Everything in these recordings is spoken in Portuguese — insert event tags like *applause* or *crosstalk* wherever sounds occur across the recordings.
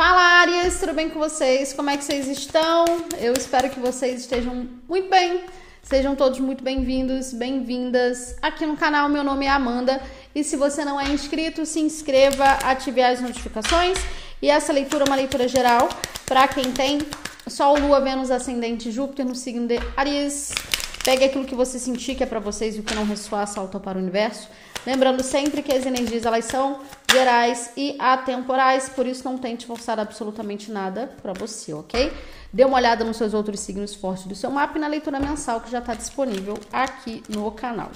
Fala Arias, tudo bem com vocês? Como é que vocês estão? Eu espero que vocês estejam muito bem. Sejam todos muito bem-vindos, bem-vindas aqui no canal. Meu nome é Amanda e se você não é inscrito, se inscreva, ative as notificações. E essa leitura é uma leitura geral para quem tem Sol, Lua, Vênus, Ascendente, Júpiter no signo de Aries. Pegue aquilo que você sentir que é para vocês e o que não ressoar, salta para o universo. Lembrando sempre que as energias elas são gerais e atemporais, por isso não tente forçar absolutamente nada para você, ok? Dê uma olhada nos seus outros signos fortes do seu mapa e na leitura mensal que já está disponível aqui no canal.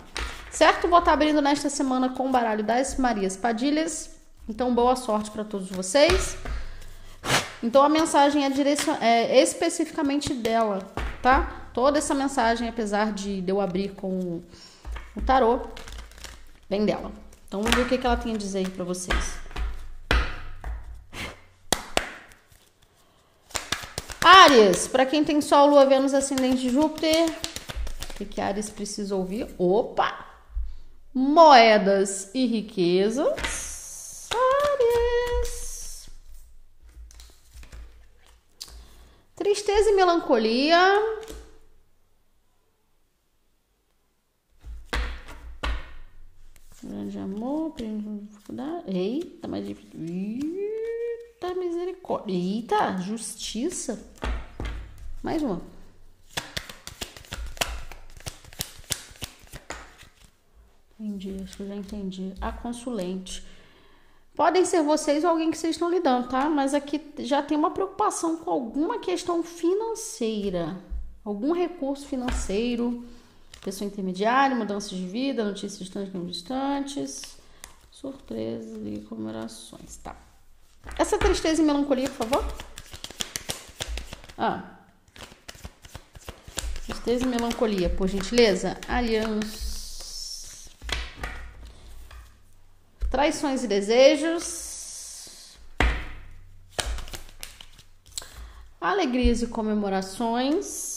Certo? Vou estar tá abrindo nesta semana com o baralho das Marias Padilhas. Então, boa sorte para todos vocês. Então, a mensagem é, direcion... é especificamente dela, tá? Toda essa mensagem, apesar de eu abrir com o tarô, Vem dela. Então vamos ver o que, ela tem a dizer aí vocês. Ares, para quem tem Sol, Lua, Vênus, Ascendente, Júpiter, o que, que Ares precisa ouvir? Opa! Moedas e riquezas. Ares. Tristeza e melancolia. Grande amor. Eita, mais difícil. Eita, misericórdia. Eita, justiça. Mais uma. Entendi, acho que já entendi. A consulente. Podem ser vocês ou alguém que vocês estão lidando, tá? Mas aqui já tem uma preocupação com alguma questão financeira. Algum recurso financeiro Pessoa intermediária, mudanças de vida, notícias distantes não distantes, surpresas e comemorações. Tá. Essa tristeza e melancolia, por favor. Ah. Tristeza e melancolia, por gentileza. Alianças. Traições e desejos. Alegrias e comemorações.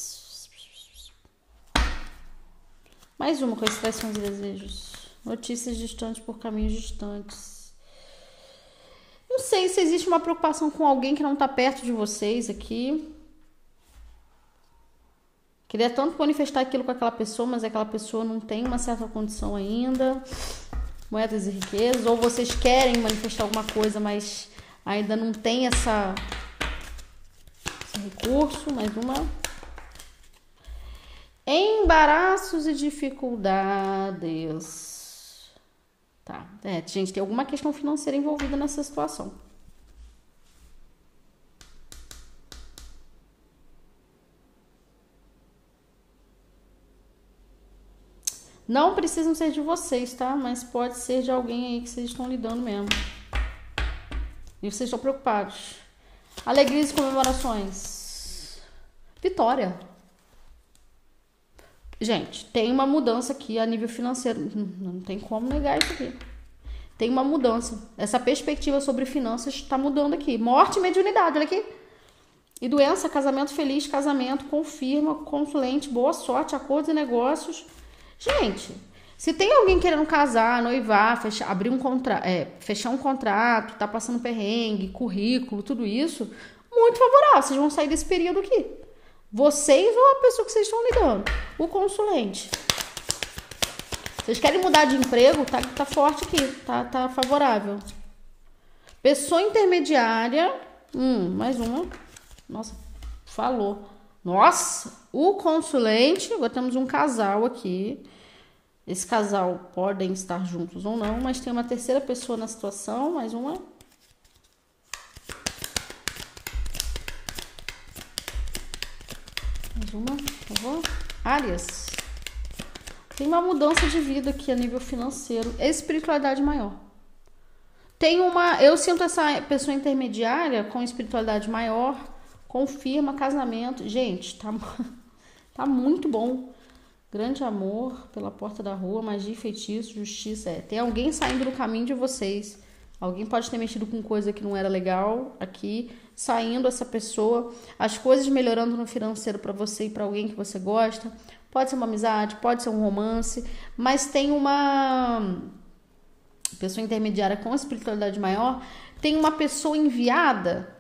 Mais uma com expressões e desejos. Notícias distantes por caminhos distantes. Não sei se existe uma preocupação com alguém que não está perto de vocês aqui. Queria tanto manifestar aquilo com aquela pessoa, mas aquela pessoa não tem uma certa condição ainda. Moedas e riquezas. Ou vocês querem manifestar alguma coisa, mas ainda não tem essa, esse recurso. Mais uma. Embaraços e dificuldades. Tá, é, gente, tem alguma questão financeira envolvida nessa situação. Não precisam ser de vocês, tá? Mas pode ser de alguém aí que vocês estão lidando mesmo. E vocês estão preocupados. Alegrias e comemorações. Vitória. Gente, tem uma mudança aqui a nível financeiro. Não tem como negar isso aqui. Tem uma mudança. Essa perspectiva sobre finanças está mudando aqui. Morte e mediunidade, olha aqui. E doença, casamento feliz, casamento, confirma, consulente, boa sorte, acordos e negócios. Gente, se tem alguém querendo casar, noivar, fechar, abrir um contrato, é, fechar um contrato, tá passando perrengue, currículo, tudo isso, muito favorável. Vocês vão sair desse período aqui. Vocês ou a pessoa que vocês estão lidando? O consulente. Vocês querem mudar de emprego? Tá, tá forte aqui, tá, tá favorável. Pessoa intermediária. Hum, mais uma. Nossa, falou. Nossa, o consulente. Agora temos um casal aqui. Esse casal podem estar juntos ou não, mas tem uma terceira pessoa na situação, mais uma. Uma, por favor. Áreas. Tem uma mudança de vida aqui a nível financeiro. Espiritualidade maior. Tem uma. Eu sinto essa pessoa intermediária com espiritualidade maior. Confirma casamento. Gente, tá, *laughs* tá muito bom. Grande amor pela porta da rua, magia e feitiço, justiça. É. Tem alguém saindo do caminho de vocês. Alguém pode ter mexido com coisa que não era legal aqui saindo essa pessoa, as coisas melhorando no financeiro para você e para alguém que você gosta. Pode ser uma amizade, pode ser um romance, mas tem uma pessoa intermediária com espiritualidade maior, tem uma pessoa enviada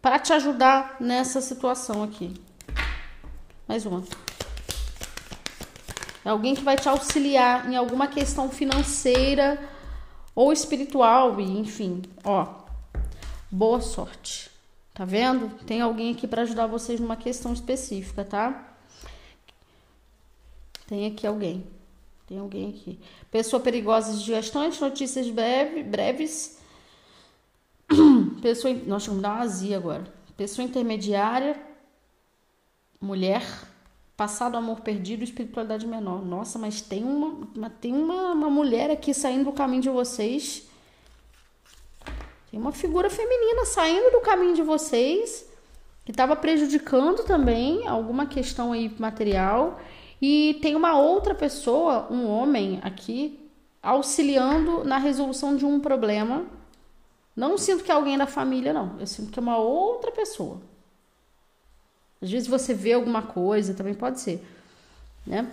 para te ajudar nessa situação aqui. Mais uma. É alguém que vai te auxiliar em alguma questão financeira ou espiritual, e enfim, ó. Boa sorte. Tá vendo? Tem alguém aqui para ajudar vocês numa questão específica, tá? Tem aqui alguém. Tem alguém aqui. Pessoa perigosa de gestante, notícias breve, breves. *clears throat* Pessoa. Nós vamos dar uma azia agora. Pessoa intermediária. Mulher. Passado amor perdido, espiritualidade menor. Nossa, mas tem uma, tem uma, uma mulher aqui saindo do caminho de vocês. Tem uma figura feminina saindo do caminho de vocês que estava prejudicando também alguma questão aí material e tem uma outra pessoa, um homem aqui, auxiliando na resolução de um problema. Não sinto que é alguém da família, não. Eu sinto que é uma outra pessoa. Às vezes você vê alguma coisa, também pode ser, né?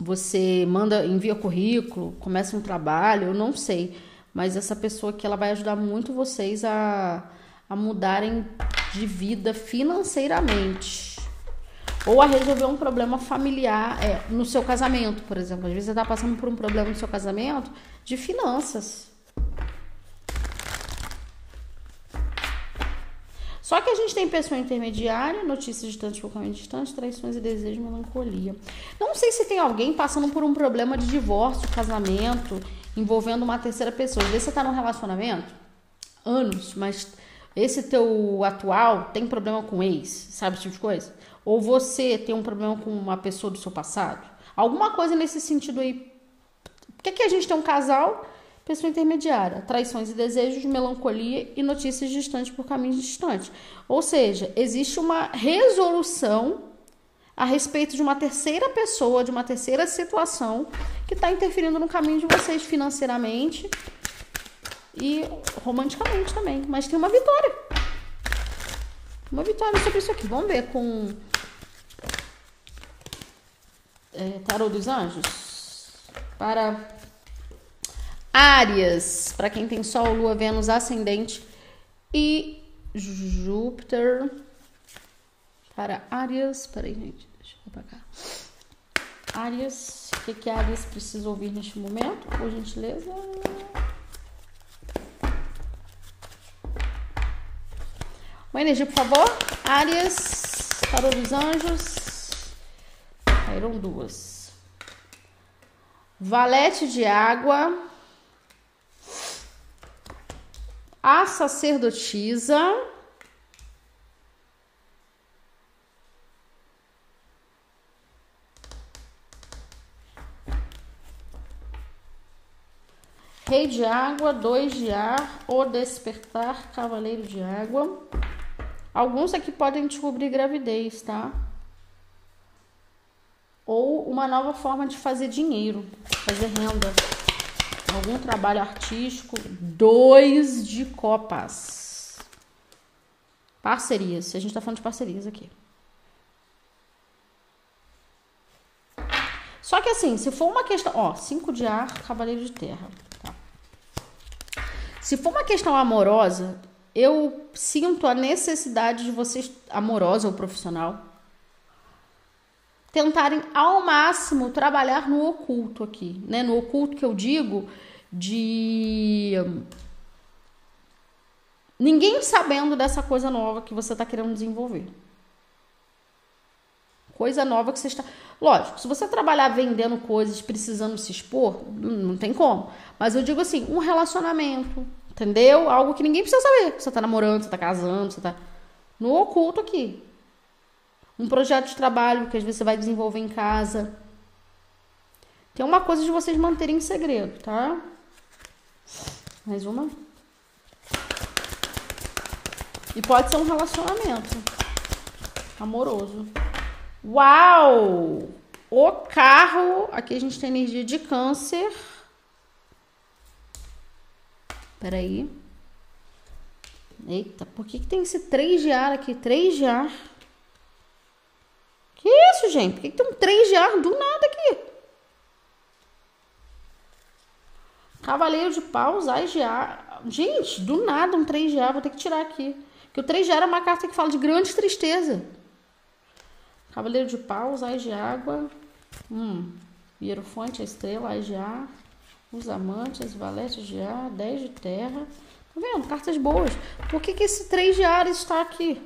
Você manda, envia currículo, começa um trabalho, eu não sei. Mas essa pessoa aqui, ela vai ajudar muito vocês a, a mudarem de vida financeiramente ou a resolver um problema familiar é, no seu casamento, por exemplo. Às vezes você está passando por um problema no seu casamento de finanças. Só que a gente tem pessoa intermediária, notícias distantes, focamento distante, traições e desejos, melancolia. Não sei se tem alguém passando por um problema de divórcio, casamento, envolvendo uma terceira pessoa. Às vezes você está num relacionamento, anos, mas esse teu atual tem problema com ex, sabe esse tipo de coisa? Ou você tem um problema com uma pessoa do seu passado? Alguma coisa nesse sentido aí. Por que, que a gente tem um casal, pessoa intermediária, traições e desejos, melancolia e notícias distantes por caminhos distantes? Ou seja, existe uma resolução a respeito de uma terceira pessoa, de uma terceira situação que está interferindo no caminho de vocês financeiramente e romanticamente também. Mas tem uma vitória. Uma vitória sobre isso aqui. Vamos ver com é, Tarô dos Anjos. Para Áries, para quem tem Sol, Lua, Vênus, Ascendente e Júpiter. Para Áries, peraí, gente, deixa eu pra cá. Áries, o que, que Áries precisa ouvir neste momento, por gentileza? Uma energia, por favor. Áries, Tarô dos Anjos. Caíram duas. Valete de água. A sacerdotisa. Rei de água, dois de ar, o despertar, cavaleiro de água. Alguns aqui podem descobrir gravidez, tá? ou uma nova forma de fazer dinheiro, fazer renda, algum trabalho artístico. Dois de copas. Parcerias. A gente tá falando de parcerias aqui. Só que assim, se for uma questão. Ó, cinco de ar, cavaleiro de terra. Tá. Se for uma questão amorosa, eu sinto a necessidade de vocês, amorosa ou profissional, tentarem ao máximo trabalhar no oculto aqui, né? No oculto que eu digo de ninguém sabendo dessa coisa nova que você está querendo desenvolver. Coisa nova que você está. Lógico, se você trabalhar vendendo coisas, precisando se expor, não tem como. Mas eu digo assim, um relacionamento, entendeu? Algo que ninguém precisa saber. Você está namorando, você está casando, você está no oculto aqui. Um projeto de trabalho que às vezes você vai desenvolver em casa. Tem uma coisa de vocês manterem em segredo, tá? Mais uma. E pode ser um relacionamento amoroso. Uau! O carro. Aqui a gente tem energia de câncer. Peraí. Eita, por que, que tem esse 3 de ar aqui? 3 de ar. Que isso, gente? Por que, que tem um 3 de ar do nada aqui? Cavaleiro de paus, ais de ar. Gente, do nada um 3 de ar, vou ter que tirar aqui. Porque o 3 já era uma carta que fala de grande tristeza. Cavaleiro de paus, ais de água. Hum. Hierofonte, a estrela, ais de ar. Os amantes, valetes de ar, 10 de terra. Tá vendo? Cartas boas. Por que, que esse 3 de ar está aqui?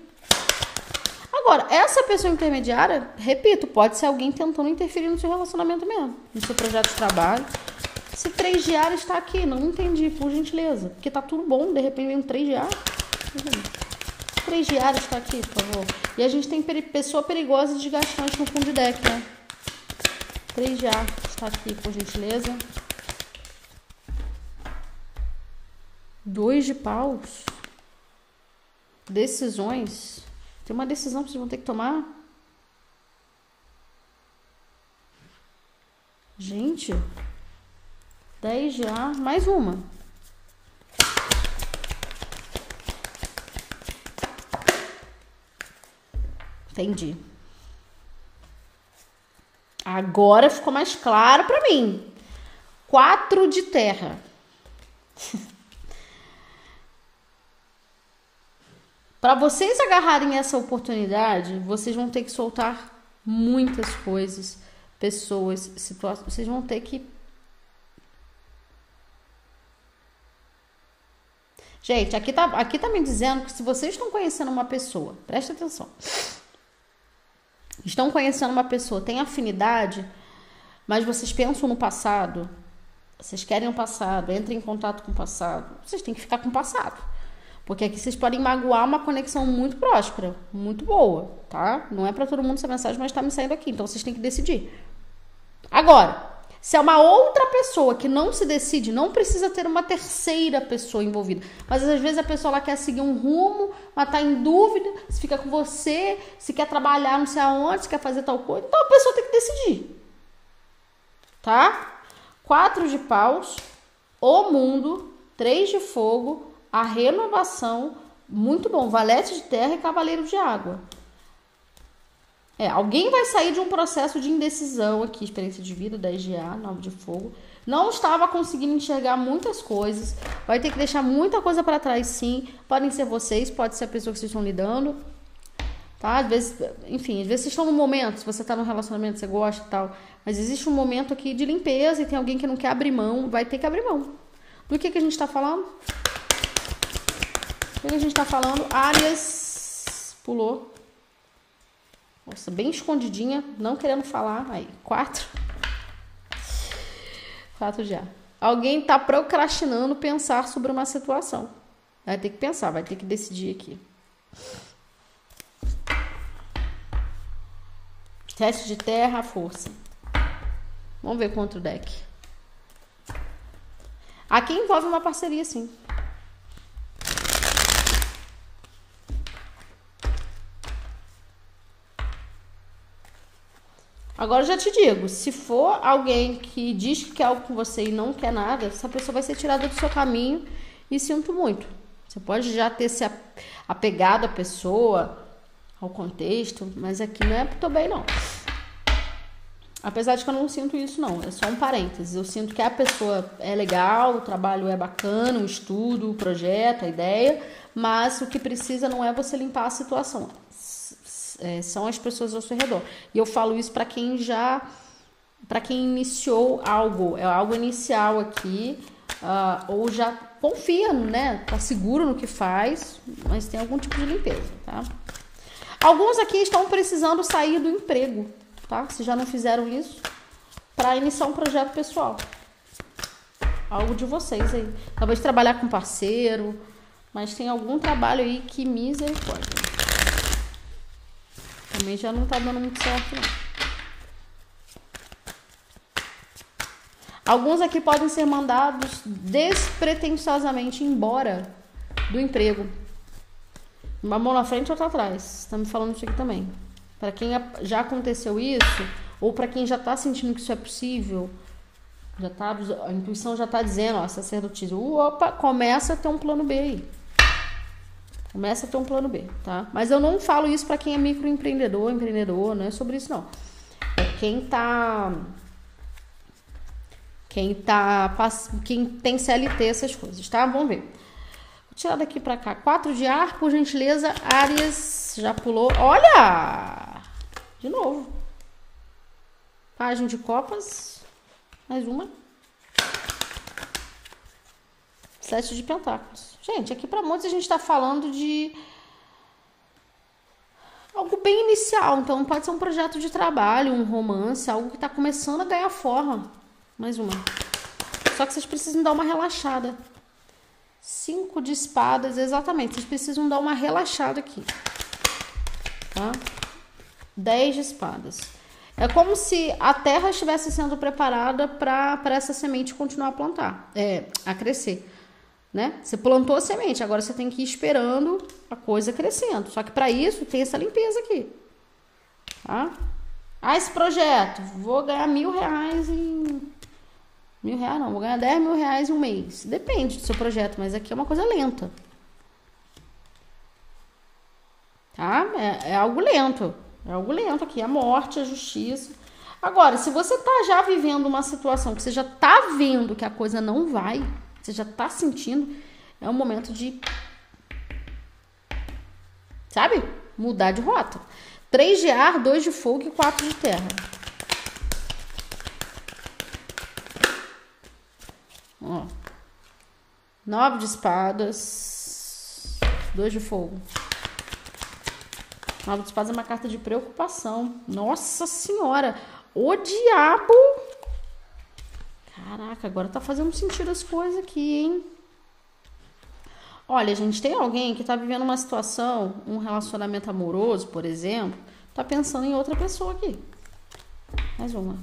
Agora, essa pessoa intermediária, repito, pode ser alguém tentando interferir no seu relacionamento mesmo, no seu projeto de trabalho. Esse 3 de ar está aqui, não entendi, por gentileza. Porque tá tudo bom, de repente vem um 3 de ar. 3 de ar está aqui, por favor. E a gente tem pessoa perigosa e desgastante no fundo de deck, né? 3 de ar está aqui, por gentileza. 2 de paus. Decisões. Tem uma decisão que vocês vão ter que tomar. Gente, 10 já, mais uma. Entendi. Agora ficou mais claro para mim. Quatro de terra. *laughs* Para vocês agarrarem essa oportunidade, vocês vão ter que soltar muitas coisas, pessoas, situações. Vocês vão ter que. Gente, aqui tá, aqui tá me dizendo que se vocês estão conhecendo uma pessoa, presta atenção. Estão conhecendo uma pessoa, tem afinidade, mas vocês pensam no passado, vocês querem o passado, entrem em contato com o passado, vocês têm que ficar com o passado. Porque aqui vocês podem magoar uma conexão muito próspera, muito boa, tá? Não é para todo mundo essa mensagem, mas tá me saindo aqui, então vocês têm que decidir. Agora, se é uma outra pessoa que não se decide, não precisa ter uma terceira pessoa envolvida. Mas às vezes a pessoa ela quer seguir um rumo, mas tá em dúvida, se fica com você, se quer trabalhar não sei aonde, se quer fazer tal coisa. Então a pessoa tem que decidir. Tá? Quatro de paus, o mundo, três de fogo, a renovação, muito bom, valete de terra e cavaleiro de água. É, alguém vai sair de um processo de indecisão aqui, experiência de vida, 10 de ar, 9 de fogo. Não estava conseguindo enxergar muitas coisas. Vai ter que deixar muita coisa para trás, sim. Podem ser vocês, pode ser a pessoa que vocês estão lidando. Tá? Às vezes, enfim, às vezes vocês estão num momento, se você está num relacionamento, você gosta e tal. Mas existe um momento aqui de limpeza e tem alguém que não quer abrir mão, vai ter que abrir mão. Do que, que a gente está falando? O que a gente está falando? Arias pulou. Nossa, bem escondidinha, não querendo falar. Aí, quatro. Quatro já. Alguém está procrastinando pensar sobre uma situação. Vai ter que pensar, vai ter que decidir aqui. Teste de terra, força. Vamos ver contra o deck. Aqui envolve uma parceria, sim. Agora já te digo, se for alguém que diz que quer algo com você e não quer nada, essa pessoa vai ser tirada do seu caminho e sinto muito. Você pode já ter se apegado à pessoa, ao contexto, mas aqui não é pro teu bem, não. Apesar de que eu não sinto isso, não. É só um parênteses. Eu sinto que a pessoa é legal, o trabalho é bacana, o estudo, o projeto, a ideia, mas o que precisa não é você limpar a situação é, são as pessoas ao seu redor. E eu falo isso para quem já, para quem iniciou algo, é algo inicial aqui, uh, ou já confia, né? Tá seguro no que faz, mas tem algum tipo de limpeza, tá? Alguns aqui estão precisando sair do emprego, tá? Se já não fizeram isso, para iniciar um projeto pessoal. Algo de vocês aí. Talvez trabalhar com parceiro, mas tem algum trabalho aí que misericórdia. Já não tá dando muito certo, não. Alguns aqui podem ser mandados despretensiosamente embora do emprego. Uma mão na frente outra atrás. Está me falando isso aqui também. Para quem já aconteceu isso, ou para quem já está sentindo que isso é possível, já tá, a intuição já está dizendo, ó, sacerdotisa, opa, começa a ter um plano B aí. Começa a ter um plano B, tá? Mas eu não falo isso para quem é microempreendedor, empreendedor, não é sobre isso não. É quem tá quem tá quem tem CLT essas coisas, tá? Vamos ver. Vou tirar daqui pra cá. Quatro de ar, por gentileza. Áreas, já pulou. Olha! De novo. Página de copas. Mais uma. Sete de pentáculos. Gente, aqui para muitos a gente tá falando de algo bem inicial. Então pode ser um projeto de trabalho, um romance, algo que está começando a ganhar forma. Mais uma. Só que vocês precisam dar uma relaxada. Cinco de espadas, exatamente. Vocês precisam dar uma relaxada aqui. Tá? Dez de espadas. É como se a terra estivesse sendo preparada para essa semente continuar a plantar, é, a crescer né? Você plantou a semente, agora você tem que ir esperando a coisa crescendo. Só que para isso tem essa limpeza aqui, tá? Ah, esse projeto, vou ganhar mil reais em mil reais não, vou ganhar dez mil reais em um mês. Depende do seu projeto, mas aqui é uma coisa lenta, tá? É, é algo lento, é algo lento aqui, a morte, a justiça. Agora, se você tá já vivendo uma situação que você já tá vendo que a coisa não vai, você já tá sentindo, é um momento de. Sabe? Mudar de rota. 3 de ar, 2 de fogo e 4 de terra. Ó. 9 de espadas. 2 de fogo. 9 de espadas é uma carta de preocupação. Nossa senhora! O diabo Caraca, agora tá fazendo sentido as coisas aqui, hein? Olha, gente, tem alguém que tá vivendo uma situação, um relacionamento amoroso, por exemplo, tá pensando em outra pessoa aqui. Mais uma.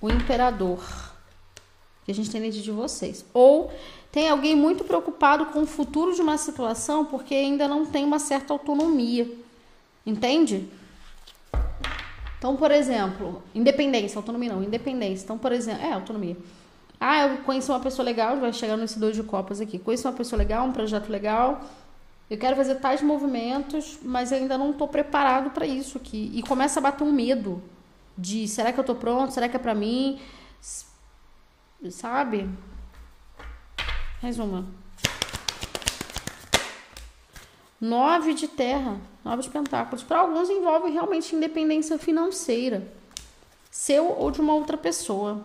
O imperador. Que a gente tem dentro de vocês. Ou tem alguém muito preocupado com o futuro de uma situação porque ainda não tem uma certa autonomia. Entende? Então, por exemplo, independência, autonomia não, independência. Então, por exemplo, é autonomia. Ah, eu conheci uma pessoa legal, vai chegar nesse dois de copas aqui. Conheci uma pessoa legal, um projeto legal. Eu quero fazer tais movimentos, mas ainda não estou preparado para isso aqui. E começa a bater um medo de será que eu estou pronto? Será que é para mim? Sabe? Mais uma. Nove de terra. Novos pentáculos. Para alguns envolve realmente independência financeira, seu ou de uma outra pessoa.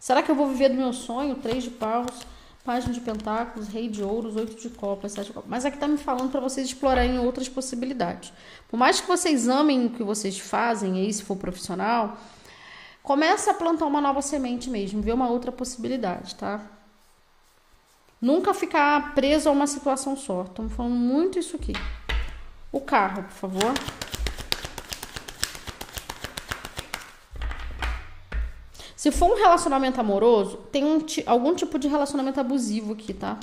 Será que eu vou viver do meu sonho? Três de paus, página de pentáculos, rei de ouros, oito de copas, sete de copas. Mas aqui tá me falando para vocês explorarem outras possibilidades. Por mais que vocês amem o que vocês fazem, aí se for profissional, começa a plantar uma nova semente mesmo, ver uma outra possibilidade, tá? Nunca ficar preso a uma situação só. Estamos falando muito isso aqui. O carro, por favor. Se for um relacionamento amoroso, tem um, algum tipo de relacionamento abusivo aqui, tá?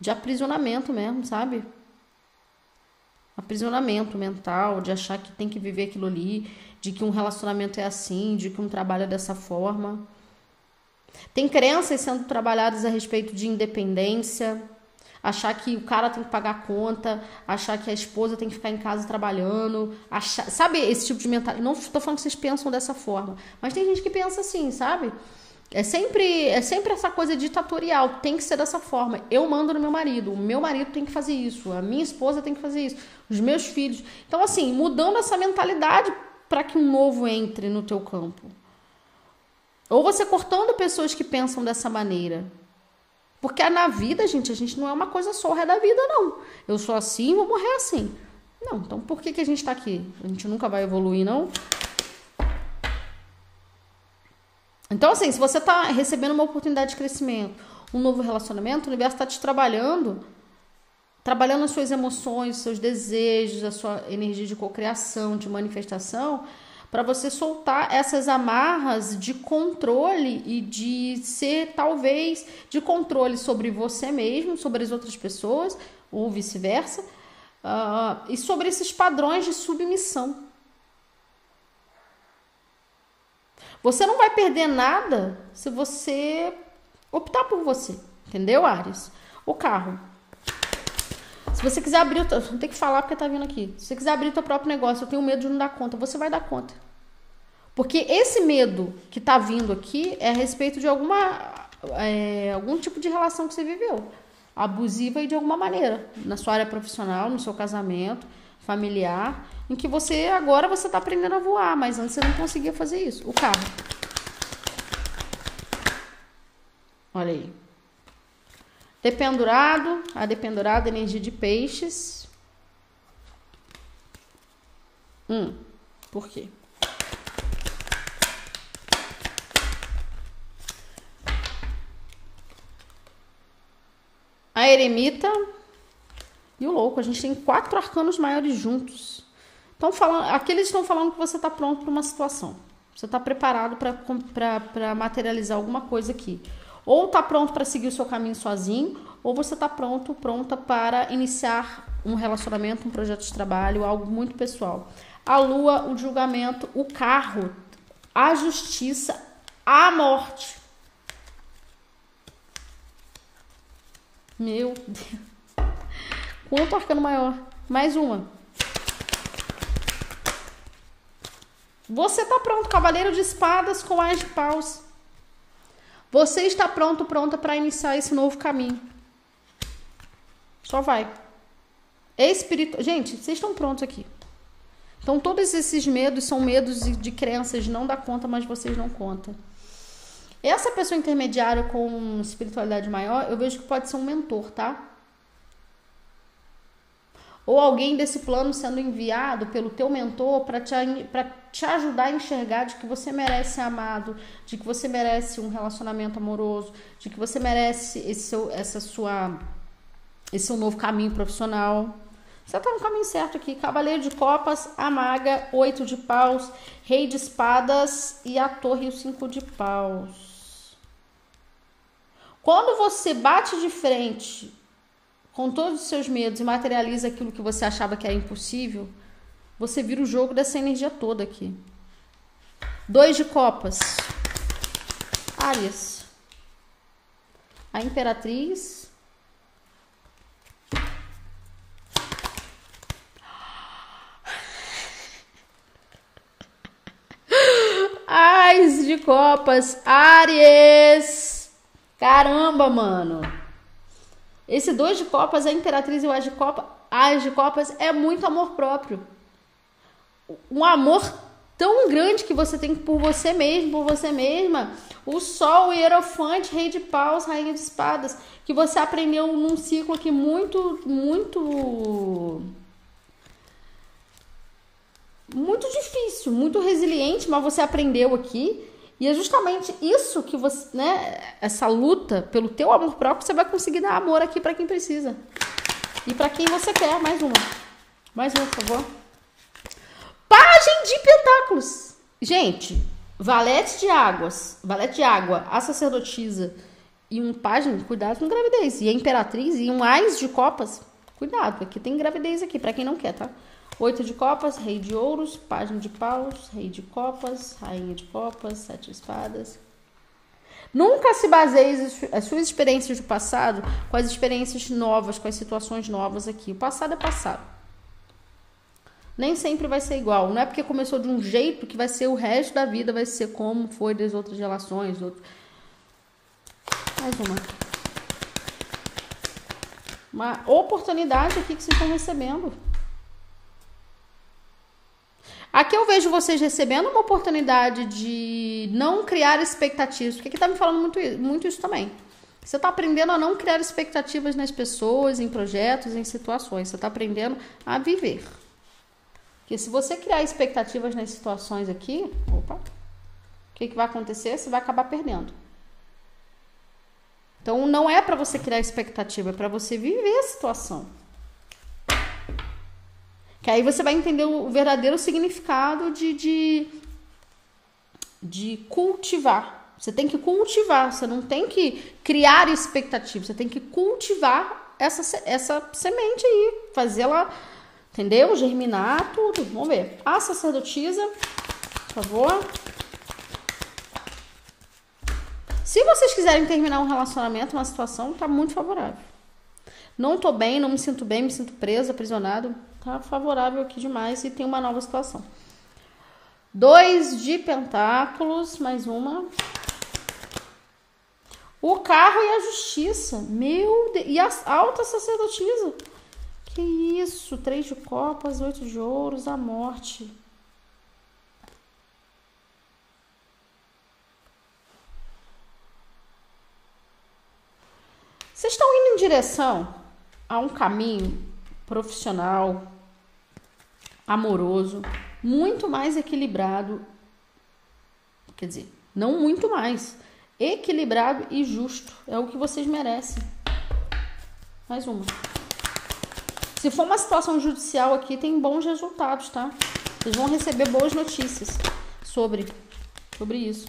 De aprisionamento mesmo, sabe? Aprisionamento mental, de achar que tem que viver aquilo ali, de que um relacionamento é assim, de que um trabalho é dessa forma. Tem crenças sendo trabalhadas a respeito de independência, achar que o cara tem que pagar a conta, achar que a esposa tem que ficar em casa trabalhando, achar, sabe esse tipo de mentalidade. Não estou falando que vocês pensam dessa forma, mas tem gente que pensa assim, sabe? É sempre, é sempre essa coisa ditatorial, tem que ser dessa forma. Eu mando no meu marido, o meu marido tem que fazer isso, a minha esposa tem que fazer isso, os meus filhos. Então, assim, mudando essa mentalidade para que um novo entre no teu campo. Ou você cortando pessoas que pensam dessa maneira. Porque na vida, gente, a gente não é uma coisa só, é da vida, não. Eu sou assim, vou morrer assim. Não, então por que, que a gente tá aqui? A gente nunca vai evoluir, não? Então, assim, se você tá recebendo uma oportunidade de crescimento, um novo relacionamento, o universo está te trabalhando, trabalhando as suas emoções, os seus desejos, a sua energia de cocriação, de manifestação, para você soltar essas amarras de controle e de ser talvez de controle sobre você mesmo, sobre as outras pessoas ou vice-versa, uh, e sobre esses padrões de submissão. Você não vai perder nada se você optar por você, entendeu, Ares? O carro. Se você quiser abrir, eu não tem que falar porque tá vindo aqui. Se você quiser abrir o teu próprio negócio, eu tenho medo de não dar conta. Você vai dar conta. Porque esse medo que tá vindo aqui é a respeito de alguma é, algum tipo de relação que você viveu, abusiva e de alguma maneira, na sua área profissional, no seu casamento, familiar, em que você agora você está aprendendo a voar, mas antes você não conseguia fazer isso. O carro. Olha aí. Dependurado, a dependurada energia de peixes. Hum, por quê? A eremita e o louco. A gente tem quatro arcanos maiores juntos. Então, falando, aqueles estão falando que você está pronto para uma situação. Você está preparado para materializar alguma coisa aqui. Ou está pronto para seguir o seu caminho sozinho, ou você está pronto, pronta para iniciar um relacionamento, um projeto de trabalho, algo muito pessoal. A lua, o julgamento, o carro, a justiça, a morte. Meu Deus. Quanto arcano maior? Mais uma. Você está pronto, cavaleiro de espadas com as de paus. Você está pronto, pronta para iniciar esse novo caminho. Só vai. Espírito, gente, vocês estão prontos aqui. Então todos esses medos são medos de crenças, não dá conta, mas vocês não contam. Essa pessoa intermediária com espiritualidade maior, eu vejo que pode ser um mentor, tá? Ou alguém desse plano sendo enviado pelo teu mentor para te, te ajudar a enxergar de que você merece ser amado, de que você merece um relacionamento amoroso, de que você merece esse seu, essa sua, esse seu novo caminho profissional. Você está no caminho certo aqui. Cavaleiro de Copas, a Maga, Oito de Paus, Rei de Espadas e a Torre e o Cinco de Paus. Quando você bate de frente com todos os seus medos e materializa aquilo que você achava que era impossível, você vira o jogo dessa energia toda aqui. Dois de copas. Áries. A imperatriz. Ais de copas. Áries. Caramba, mano. Esse dois de copas, a imperatriz e o as de copa, as de copas é muito amor próprio. Um amor tão grande que você tem por você mesmo, por você mesma. O sol, o hierofante, rei de paus, rainha de espadas, que você aprendeu num ciclo aqui muito, muito muito difícil, muito resiliente, mas você aprendeu aqui e é justamente isso que você, né, essa luta pelo teu amor próprio, você vai conseguir dar amor aqui para quem precisa. E para quem você quer, mais uma. Mais uma, por favor. Pagem de pentáculos. Gente, valete de águas, valete de água, a sacerdotisa e um pajem, cuidado com gravidez. E a imperatriz e um ais de copas, cuidado, aqui tem gravidez aqui, para quem não quer, tá? Oito de copas, rei de ouros, página de paus, rei de copas, rainha de copas, sete espadas. Nunca se baseie as suas experiências do passado com as experiências novas, com as situações novas aqui. O passado é passado. Nem sempre vai ser igual. Não é porque começou de um jeito que vai ser o resto da vida, vai ser como foi das outras relações. Outro... Mais uma. Uma oportunidade aqui que vocês estão recebendo. Aqui eu vejo vocês recebendo uma oportunidade de não criar expectativas, porque aqui tá me falando muito, muito isso também. Você está aprendendo a não criar expectativas nas pessoas, em projetos, em situações. Você está aprendendo a viver. Porque se você criar expectativas nas situações aqui, opa, o que, que vai acontecer? Você vai acabar perdendo. Então não é para você criar expectativa, é para você viver a situação. Que aí você vai entender o verdadeiro significado de, de, de cultivar. Você tem que cultivar, você não tem que criar expectativa, você tem que cultivar essa, essa semente aí, fazê-la, entendeu? Germinar tudo. Vamos ver. A sacerdotisa, por favor. Se vocês quiserem terminar um relacionamento, uma situação, tá muito favorável. Não tô bem, não me sinto bem, me sinto preso, aprisionado tá favorável aqui demais e tem uma nova situação. Dois de pentáculos, mais uma. O carro e a justiça. Meu Deus. E a alta sacerdotisa. Que isso? Três de copas, oito de ouros, a morte. Vocês estão indo em direção a um caminho profissional, amoroso, muito mais equilibrado. Quer dizer, não muito mais. Equilibrado e justo. É o que vocês merecem. Mais uma. Se for uma situação judicial aqui, tem bons resultados, tá? Vocês vão receber boas notícias sobre, sobre isso.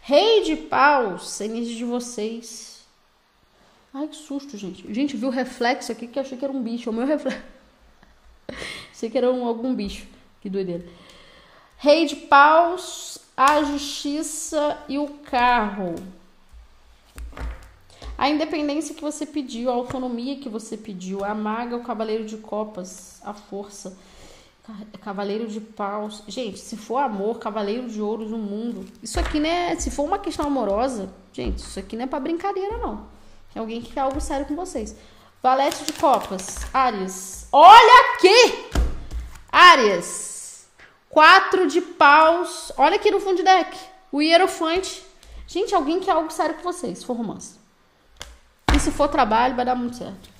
Rei de paus, energia de vocês. Ai, que susto, gente. Gente, viu o reflexo aqui que achei que era um bicho. O meu reflexo. *laughs* achei que era um, algum bicho. Que doideira. Rei de paus, a justiça e o carro. A independência que você pediu, a autonomia que você pediu, a maga, o cavaleiro de copas, a força, cavaleiro de paus. Gente, se for amor, cavaleiro de ouros no mundo. Isso aqui, né? Se for uma questão amorosa, gente, isso aqui não é para brincadeira, não. É alguém que quer algo sério com vocês. Valete de copas, Áries. Olha aqui! Áries. Quatro de paus. Olha aqui no fundo de deck. O hierofante. Gente, alguém quer algo sério com vocês, se for romance. E se for trabalho, vai dar muito certo.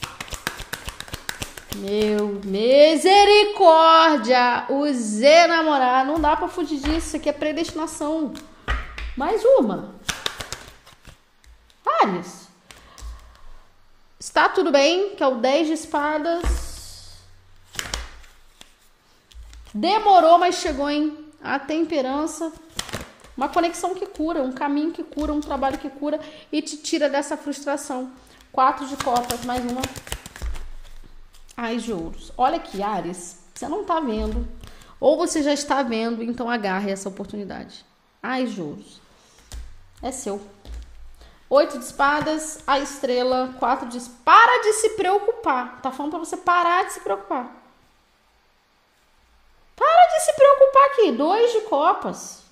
Meu misericórdia! O Z namorar. Não dá pra fugir disso. Isso aqui é predestinação. Mais uma. Ares. Está tudo bem, que é o 10 de espadas. Demorou, mas chegou, hein? A temperança. Uma conexão que cura, um caminho que cura, um trabalho que cura e te tira dessa frustração. Quatro de copas, mais uma. Ais de ouros. Olha aqui, Ares, você não tá vendo. Ou você já está vendo, então agarre essa oportunidade. Ais de ouros. É seu. Oito de espadas, a estrela, quatro de Para de se preocupar. Tá falando para você parar de se preocupar. Para de se preocupar aqui. Dois de copas.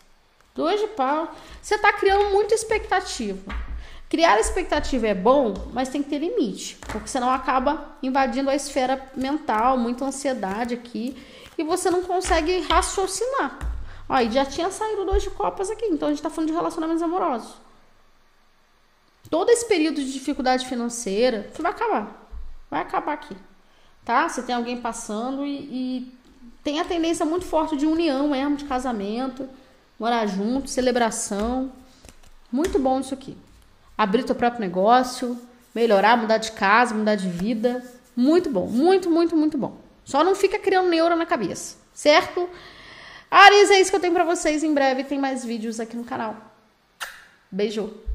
Dois de pau. Você tá criando muita expectativa. Criar expectativa é bom, mas tem que ter limite. Porque senão acaba invadindo a esfera mental, muita ansiedade aqui. E você não consegue raciocinar. Ó, e já tinha saído dois de copas aqui. Então a gente tá falando de relacionamentos amorosos. Todo esse período de dificuldade financeira vai acabar. Vai acabar aqui. Tá? Você tem alguém passando e, e tem a tendência muito forte de união mesmo, de casamento, morar junto, celebração. Muito bom isso aqui. Abrir teu próprio negócio, melhorar, mudar de casa, mudar de vida. Muito bom, muito, muito, muito bom. Só não fica criando neuro na cabeça, certo? Ares, é isso que eu tenho para vocês. Em breve tem mais vídeos aqui no canal. Beijo!